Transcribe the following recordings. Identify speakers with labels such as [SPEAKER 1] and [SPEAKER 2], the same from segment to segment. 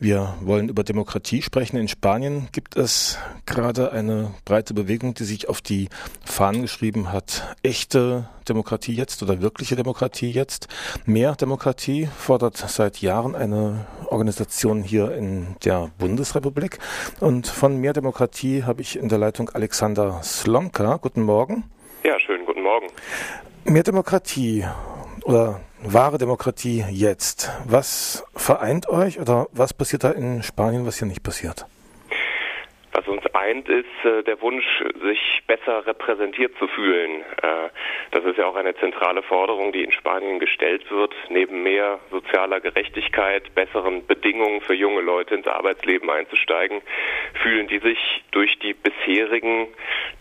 [SPEAKER 1] Wir wollen über Demokratie sprechen. In Spanien gibt es gerade eine breite Bewegung, die sich auf die Fahnen geschrieben hat. Echte Demokratie jetzt oder wirkliche Demokratie jetzt. Mehr Demokratie fordert seit Jahren eine Organisation hier in der Bundesrepublik. Und von Mehr Demokratie habe ich in der Leitung Alexander Slomka. Guten Morgen.
[SPEAKER 2] Ja, schönen guten Morgen.
[SPEAKER 1] Mehr Demokratie oder wahre Demokratie jetzt. Was vereint euch oder was passiert da in Spanien, was hier nicht passiert?
[SPEAKER 2] Was uns eint, ist äh, der Wunsch, sich besser repräsentiert zu fühlen. Äh, das ist ja auch eine zentrale Forderung, die in Spanien gestellt wird. Neben mehr sozialer Gerechtigkeit, besseren Bedingungen für junge Leute ins Arbeitsleben einzusteigen, fühlen die sich durch die bisherigen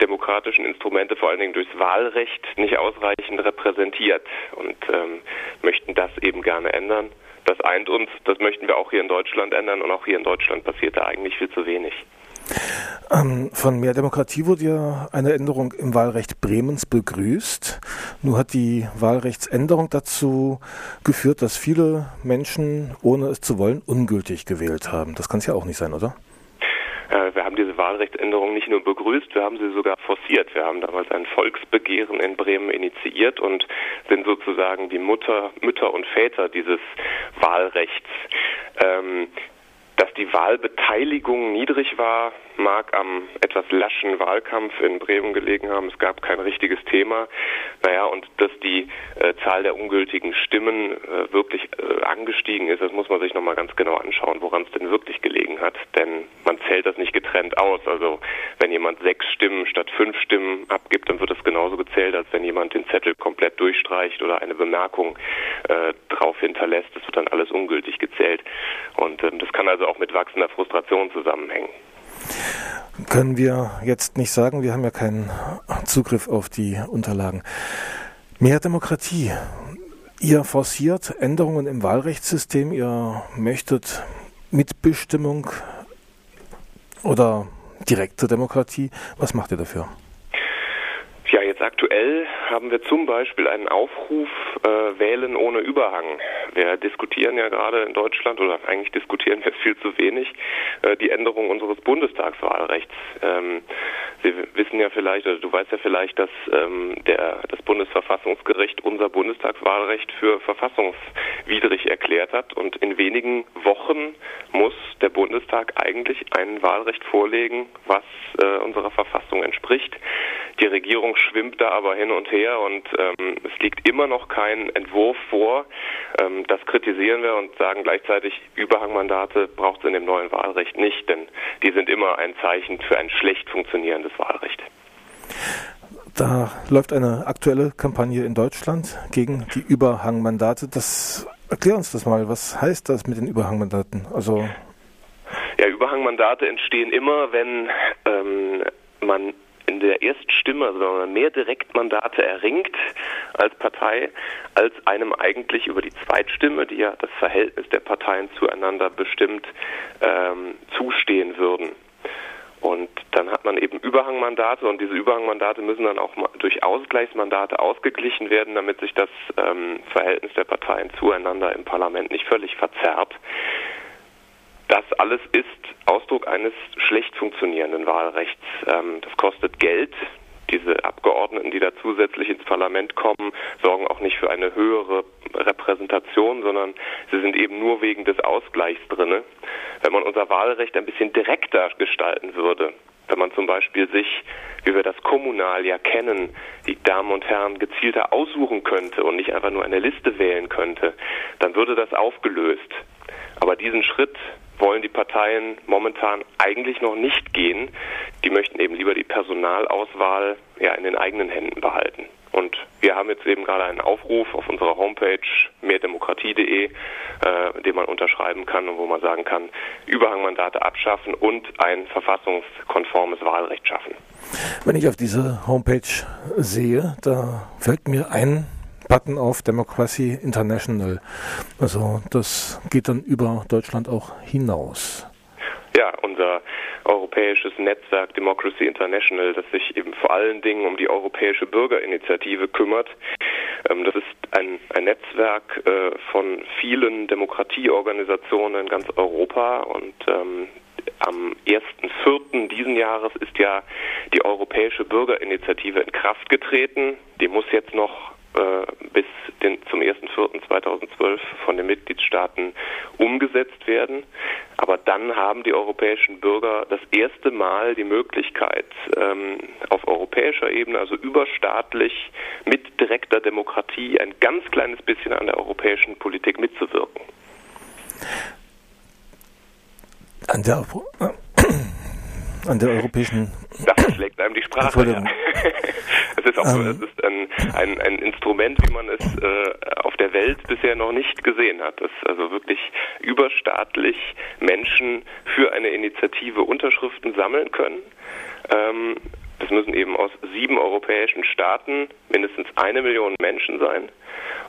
[SPEAKER 2] demokratischen Instrumente, vor allen Dingen durchs Wahlrecht, nicht ausreichend repräsentiert und ähm, möchten das eben gerne ändern. Das eint uns, das möchten wir auch hier in Deutschland ändern und auch hier in Deutschland passiert da eigentlich viel zu wenig.
[SPEAKER 1] Ähm, von Mehr Demokratie wurde ja eine Änderung im Wahlrecht Bremens begrüßt. Nur hat die Wahlrechtsänderung dazu geführt, dass viele Menschen, ohne es zu wollen, ungültig gewählt haben. Das kann es ja auch nicht sein, oder?
[SPEAKER 2] Äh, wir haben diese Wahlrechtsänderung nicht nur begrüßt, wir haben sie sogar forciert. Wir haben damals ein Volksbegehren in Bremen initiiert und sind sozusagen die Mutter, Mütter und Väter dieses Wahlrechts. Ähm, dass die Wahlbeteiligung niedrig war, mag am etwas laschen Wahlkampf in Bremen gelegen haben. Es gab kein richtiges Thema. Naja, und dass die äh, Zahl der ungültigen Stimmen äh, wirklich äh, angestiegen ist, das muss man sich nochmal ganz genau anschauen, woran es denn wirklich gelegen hat. Denn man zählt das nicht getrennt aus. Also wenn jemand sechs Stimmen statt fünf Stimmen abgibt, dann wird das genauso gezählt, als wenn jemand den Zettel komplett durchstreicht oder eine Bemerkung äh, drauf hinterlässt. Das wird dann alles ungültig gezählt. Und ähm, das kann also auch mit wachsender Frustration zusammenhängen.
[SPEAKER 1] Können wir jetzt nicht sagen, wir haben ja keinen Zugriff auf die Unterlagen. Mehr Demokratie. Ihr forciert Änderungen im Wahlrechtssystem, ihr möchtet Mitbestimmung oder direkte Demokratie. Was macht ihr dafür?
[SPEAKER 2] Aktuell haben wir zum Beispiel einen Aufruf äh, Wählen ohne Überhang. Wir diskutieren ja gerade in Deutschland oder eigentlich diskutieren wir viel zu wenig äh, die Änderung unseres Bundestagswahlrechts. Ähm, Sie wissen ja vielleicht, oder du weißt ja vielleicht, dass ähm, der, das Bundesverfassungsgericht unser Bundestagswahlrecht für verfassungswidrig erklärt hat und in wenigen Wochen muss der Bundestag eigentlich ein Wahlrecht vorlegen, was äh, unserer Verfassung entspricht. Die Regierung schwimmt da aber hin und her und ähm, es liegt immer noch kein Entwurf vor. Ähm, das kritisieren wir und sagen gleichzeitig, Überhangmandate braucht es in dem neuen Wahlrecht nicht, denn die sind immer ein Zeichen für ein schlecht funktionierendes Wahlrecht.
[SPEAKER 1] Da läuft eine aktuelle Kampagne in Deutschland gegen die Überhangmandate. Das erklär uns das mal. Was heißt das mit den Überhangmandaten?
[SPEAKER 2] Also ja, Überhangmandate entstehen immer, wenn ähm, man der Erststimme, also wenn man mehr Direktmandate erringt als Partei, als einem eigentlich über die Zweitstimme, die ja das Verhältnis der Parteien zueinander bestimmt, ähm, zustehen würden. Und dann hat man eben Überhangmandate und diese Überhangmandate müssen dann auch durch Ausgleichsmandate ausgeglichen werden, damit sich das ähm, Verhältnis der Parteien zueinander im Parlament nicht völlig verzerrt. Alles ist Ausdruck eines schlecht funktionierenden Wahlrechts. Ähm, das kostet Geld. Diese Abgeordneten, die da zusätzlich ins Parlament kommen, sorgen auch nicht für eine höhere Repräsentation, sondern sie sind eben nur wegen des Ausgleichs drinne. Wenn man unser Wahlrecht ein bisschen direkter gestalten würde, wenn man zum Beispiel sich, wie wir das kommunal ja kennen, die Damen und Herren gezielter aussuchen könnte und nicht einfach nur eine Liste wählen könnte, dann würde das aufgelöst. Aber diesen Schritt wollen die Parteien momentan eigentlich noch nicht gehen. Die möchten eben lieber die Personalauswahl ja in den eigenen Händen behalten. Und wir haben jetzt eben gerade einen Aufruf auf unserer Homepage mehrdemokratie.de, äh, den man unterschreiben kann und wo man sagen kann, Überhangmandate abschaffen und ein verfassungskonformes Wahlrecht schaffen.
[SPEAKER 1] Wenn ich auf diese Homepage sehe, da fällt mir ein Button auf Democracy International. Also das geht dann über Deutschland auch hinaus.
[SPEAKER 2] Ja, unser europäisches Netzwerk Democracy International, das sich eben vor allen Dingen um die europäische Bürgerinitiative kümmert, Ähm, das ist ein, ein Netzwerk äh, von vielen Demokratieorganisationen in ganz Europa und ähm, am 1.4. diesen Jahres ist ja die Europäische Bürgerinitiative in Kraft getreten. Die muss jetzt noch bis den, zum 1.4.2012 von den Mitgliedstaaten umgesetzt werden. Aber dann haben die europäischen Bürger das erste Mal die Möglichkeit, ähm, auf europäischer Ebene, also überstaatlich, mit direkter Demokratie ein ganz kleines bisschen an der europäischen Politik mitzuwirken.
[SPEAKER 1] An der an der europäischen.
[SPEAKER 2] Das schlägt einem die Sprache. Ja. ist auch ähm, es ist ein, ein, ein Instrument, wie man es äh, auf der Welt bisher noch nicht gesehen hat. Dass also wirklich überstaatlich Menschen für eine Initiative Unterschriften sammeln können. Ähm, das müssen eben aus sieben europäischen Staaten mindestens eine Million Menschen sein.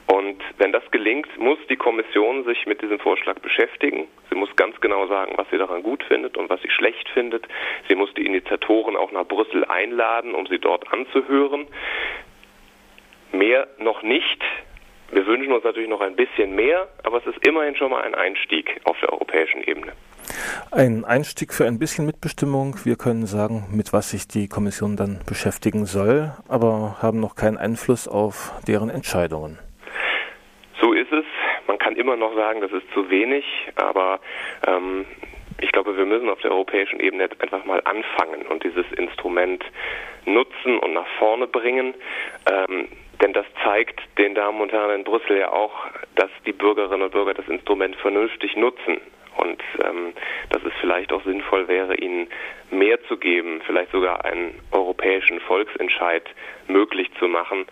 [SPEAKER 2] Und wenn das gelingt, muss die Kommission sich mit diesem Vorschlag beschäftigen. Sie muss ganz genau sagen, was sie daran gut findet und was sie schlecht findet. Sie muss die Initiatoren auch nach Brüssel einladen, um sie dort anzuhören. Mehr noch nicht. Wir wünschen uns natürlich noch ein bisschen mehr, aber es ist immerhin schon mal ein Einstieg auf der europäischen Ebene.
[SPEAKER 1] Ein Einstieg für ein bisschen Mitbestimmung. Wir können sagen, mit was sich die Kommission dann beschäftigen soll, aber haben noch keinen Einfluss auf deren Entscheidungen.
[SPEAKER 2] So ist es. Man kann immer noch sagen, das ist zu wenig, aber ähm, ich glaube, wir müssen auf der europäischen Ebene jetzt einfach mal anfangen und dieses Instrument nutzen und nach vorne bringen. Ähm, denn das zeigt den Damen und Herren in Brüssel ja auch, dass die Bürgerinnen und Bürger das Instrument vernünftig nutzen und ähm, dass es vielleicht auch sinnvoll wäre, ihnen mehr zu geben, vielleicht sogar einen europäischen Volksentscheid möglich zu machen,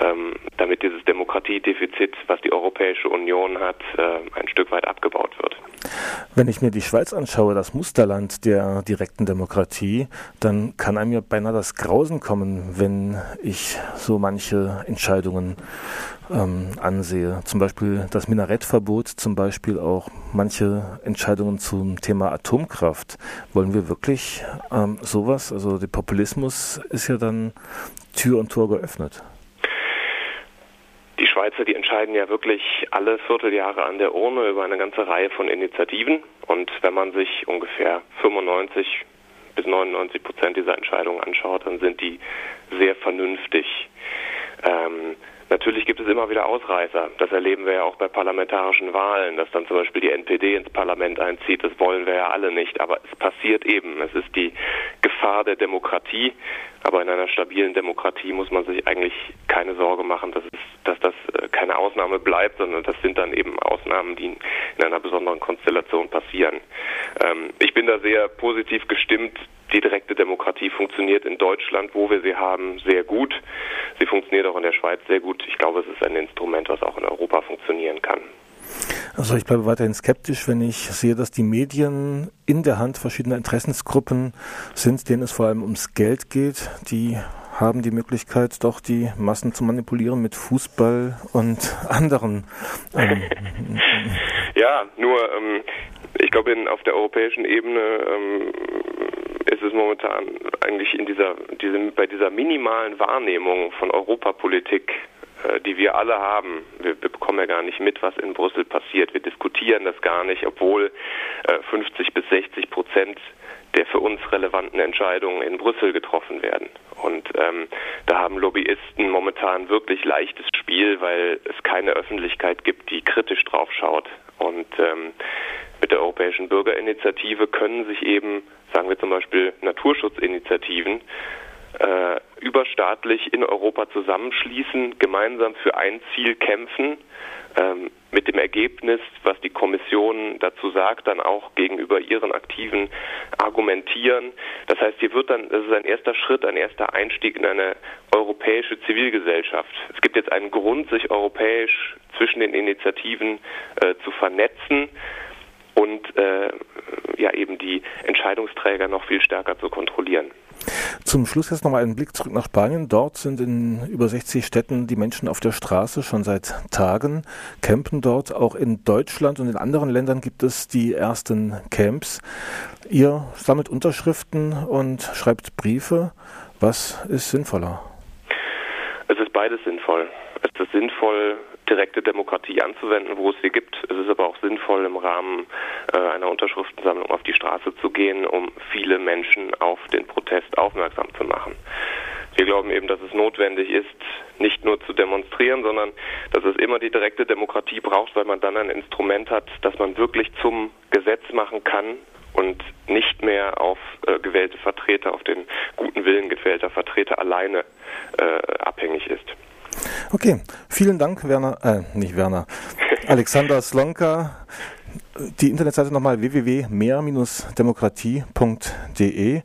[SPEAKER 2] ähm, damit dieses Demokratiedefizit, was die Europäische Union hat, äh, ein Stück weit abgebaut wird.
[SPEAKER 1] Wenn ich mir die Schweiz anschaue, das Musterland der direkten Demokratie, dann kann einem ja beinahe das Grausen kommen, wenn ich so manche Entscheidungen ähm, ansehe. Zum Beispiel das Minarettverbot, zum Beispiel auch manche Entscheidungen zum Thema Atomkraft. Wollen wir wirklich ähm, sowas? Also der Populismus ist ja dann Tür und Tor geöffnet.
[SPEAKER 2] Die Schweizer, die entscheiden ja wirklich alle Vierteljahre an der Urne über eine ganze Reihe von Initiativen. Und wenn man sich ungefähr 95 bis 99 Prozent dieser Entscheidungen anschaut, dann sind die sehr vernünftig. Ähm, Natürlich gibt es immer wieder Ausreißer. Das erleben wir ja auch bei parlamentarischen Wahlen, dass dann zum Beispiel die NPD ins Parlament einzieht. Das wollen wir ja alle nicht. Aber es passiert eben. Es ist die Gefahr der Demokratie. Aber in einer stabilen Demokratie muss man sich eigentlich keine Sorge machen, dass, es, dass das äh, keine Ausnahme bleibt, sondern das sind dann eben Ausnahmen, die in einer besonderen Konstellation passieren. Ähm, ich bin da sehr positiv gestimmt. Die direkte Demokratie funktioniert in Deutschland, wo wir sie haben, sehr gut. Sie funktioniert auch in der Schweiz sehr gut. Ich glaube, es ist ein Instrument, was auch in Europa funktionieren kann.
[SPEAKER 1] Also ich bleibe weiterhin skeptisch, wenn ich sehe, dass die Medien in der Hand verschiedener Interessensgruppen sind, denen es vor allem ums Geld geht. Die haben die Möglichkeit, doch die Massen zu manipulieren mit Fußball und anderen. Ähm,
[SPEAKER 2] ja, nur ähm, ich glaube, auf der europäischen Ebene ähm, ist es momentan eigentlich in dieser, diesem, bei dieser minimalen Wahrnehmung von Europapolitik äh, die wir alle haben. Wir, wir, bekommen ja gar nicht mit, was in Brüssel passiert. Wir diskutieren das gar nicht, obwohl äh, 50 bis 60 Prozent der für uns relevanten Entscheidungen in Brüssel getroffen werden. Und ähm, da haben Lobbyisten momentan wirklich leichtes Spiel, weil es keine Öffentlichkeit gibt, die kritisch drauf schaut. Und ähm, Europäischen Bürgerinitiative können sich eben, sagen wir zum Beispiel Naturschutzinitiativen, äh, überstaatlich in Europa zusammenschließen, gemeinsam für ein Ziel kämpfen, ähm, mit dem Ergebnis, was die Kommission dazu sagt, dann auch gegenüber ihren Aktiven argumentieren. Das heißt, hier wird dann, das ist ein erster Schritt, ein erster Einstieg in eine europäische Zivilgesellschaft. Es gibt jetzt einen Grund, sich europäisch zwischen den Initiativen äh, zu vernetzen und äh, ja eben die Entscheidungsträger noch viel stärker zu kontrollieren.
[SPEAKER 1] Zum Schluss jetzt nochmal einen Blick zurück nach Spanien. Dort sind in über 60 Städten die Menschen auf der Straße schon seit Tagen, campen dort. Auch in Deutschland und in anderen Ländern gibt es die ersten Camps. Ihr sammelt Unterschriften und schreibt Briefe. Was ist sinnvoller?
[SPEAKER 2] Beides sinnvoll. Es ist sinnvoll, direkte Demokratie anzuwenden, wo es sie gibt. Es ist aber auch sinnvoll, im Rahmen äh, einer Unterschriftensammlung auf die Straße zu gehen, um viele Menschen auf den Protest aufmerksam zu machen. Wir glauben eben, dass es notwendig ist, nicht nur zu demonstrieren, sondern dass es immer die direkte Demokratie braucht, weil man dann ein Instrument hat, das man wirklich zum Gesetz machen kann und nicht mehr auf äh, gewählte Vertreter, auf den guten Willen gewählter Vertreter alleine äh, abhängig ist.
[SPEAKER 1] Okay, vielen Dank, Werner, äh, nicht Werner, Alexander Slonka. Die Internetseite nochmal www.mehr-demokratie.de